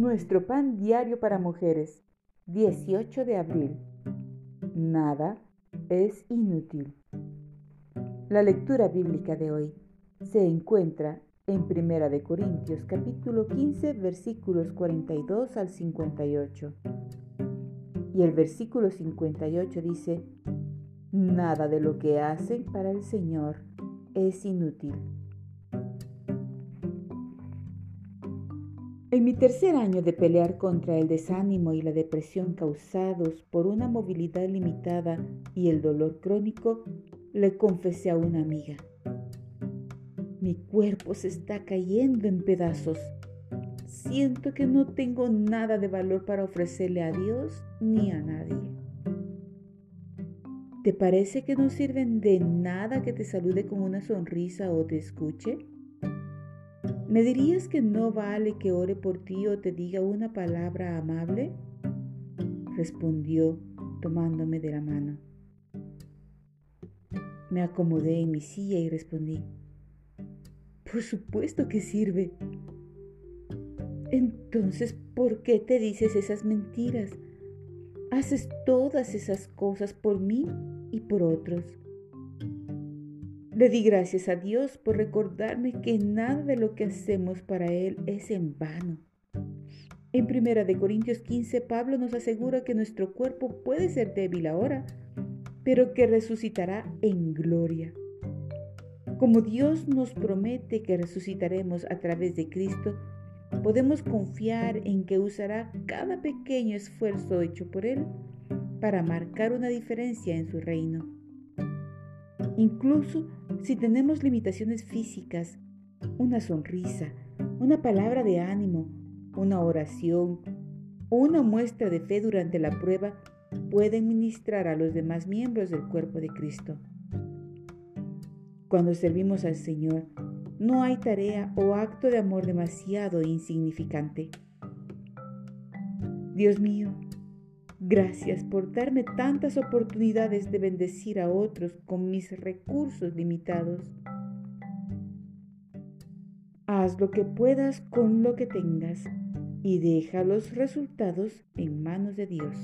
Nuestro pan diario para mujeres, 18 de abril. Nada es inútil. La lectura bíblica de hoy se encuentra en Primera de Corintios capítulo 15 versículos 42 al 58. Y el versículo 58 dice, Nada de lo que hacen para el Señor es inútil. En mi tercer año de pelear contra el desánimo y la depresión causados por una movilidad limitada y el dolor crónico, le confesé a una amiga. Mi cuerpo se está cayendo en pedazos. Siento que no tengo nada de valor para ofrecerle a Dios ni a nadie. ¿Te parece que no sirven de nada que te salude con una sonrisa o te escuche? ¿Me dirías que no vale que ore por ti o te diga una palabra amable? Respondió tomándome de la mano. Me acomodé en mi silla y respondí, por supuesto que sirve. Entonces, ¿por qué te dices esas mentiras? Haces todas esas cosas por mí y por otros. Le di gracias a Dios por recordarme que nada de lo que hacemos para Él es en vano. En 1 de Corintios 15, Pablo nos asegura que nuestro cuerpo puede ser débil ahora, pero que resucitará en gloria. Como Dios nos promete que resucitaremos a través de Cristo, podemos confiar en que usará cada pequeño esfuerzo hecho por Él para marcar una diferencia en su reino. Incluso si tenemos limitaciones físicas, una sonrisa, una palabra de ánimo, una oración una muestra de fe durante la prueba pueden ministrar a los demás miembros del cuerpo de Cristo. Cuando servimos al Señor, no hay tarea o acto de amor demasiado insignificante. Dios mío, Gracias por darme tantas oportunidades de bendecir a otros con mis recursos limitados. Haz lo que puedas con lo que tengas y deja los resultados en manos de Dios.